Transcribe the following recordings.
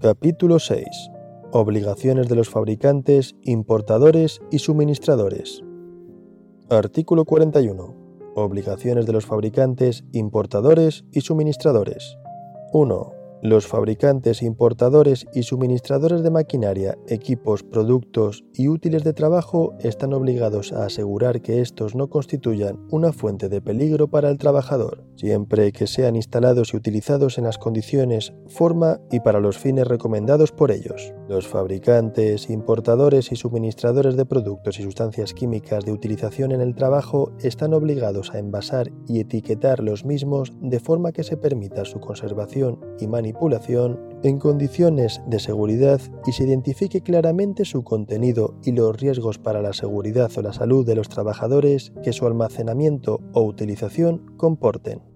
Capítulo 6. Obligaciones de los fabricantes, importadores y suministradores. Artículo 41. Obligaciones de los fabricantes, importadores y suministradores. 1. Los fabricantes, importadores y suministradores de maquinaria, equipos, productos y útiles de trabajo están obligados a asegurar que estos no constituyan una fuente de peligro para el trabajador, siempre que sean instalados y utilizados en las condiciones, forma y para los fines recomendados por ellos. Los fabricantes, importadores y suministradores de productos y sustancias químicas de utilización en el trabajo están obligados a envasar y etiquetar los mismos de forma que se permita su conservación y manipulación en condiciones de seguridad y se identifique claramente su contenido y los riesgos para la seguridad o la salud de los trabajadores que su almacenamiento o utilización comporten.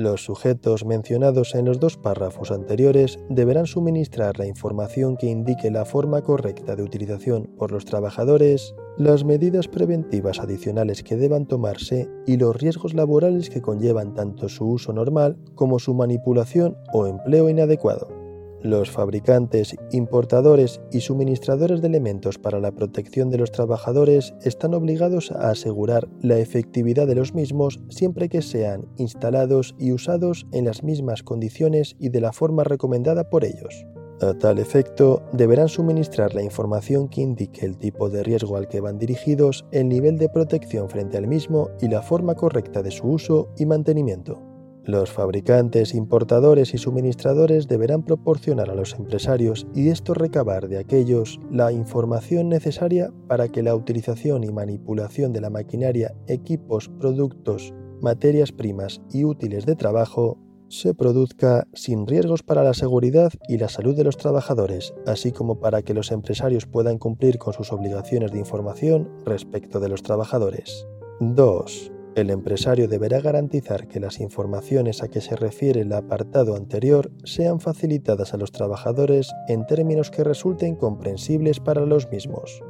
Los sujetos mencionados en los dos párrafos anteriores deberán suministrar la información que indique la forma correcta de utilización por los trabajadores, las medidas preventivas adicionales que deban tomarse y los riesgos laborales que conllevan tanto su uso normal como su manipulación o empleo inadecuado. Los fabricantes, importadores y suministradores de elementos para la protección de los trabajadores están obligados a asegurar la efectividad de los mismos siempre que sean instalados y usados en las mismas condiciones y de la forma recomendada por ellos. A tal efecto, deberán suministrar la información que indique el tipo de riesgo al que van dirigidos, el nivel de protección frente al mismo y la forma correcta de su uso y mantenimiento. Los fabricantes, importadores y suministradores deberán proporcionar a los empresarios y esto recabar de aquellos la información necesaria para que la utilización y manipulación de la maquinaria, equipos, productos, materias primas y útiles de trabajo se produzca sin riesgos para la seguridad y la salud de los trabajadores, así como para que los empresarios puedan cumplir con sus obligaciones de información respecto de los trabajadores. 2. El empresario deberá garantizar que las informaciones a que se refiere el apartado anterior sean facilitadas a los trabajadores en términos que resulten comprensibles para los mismos.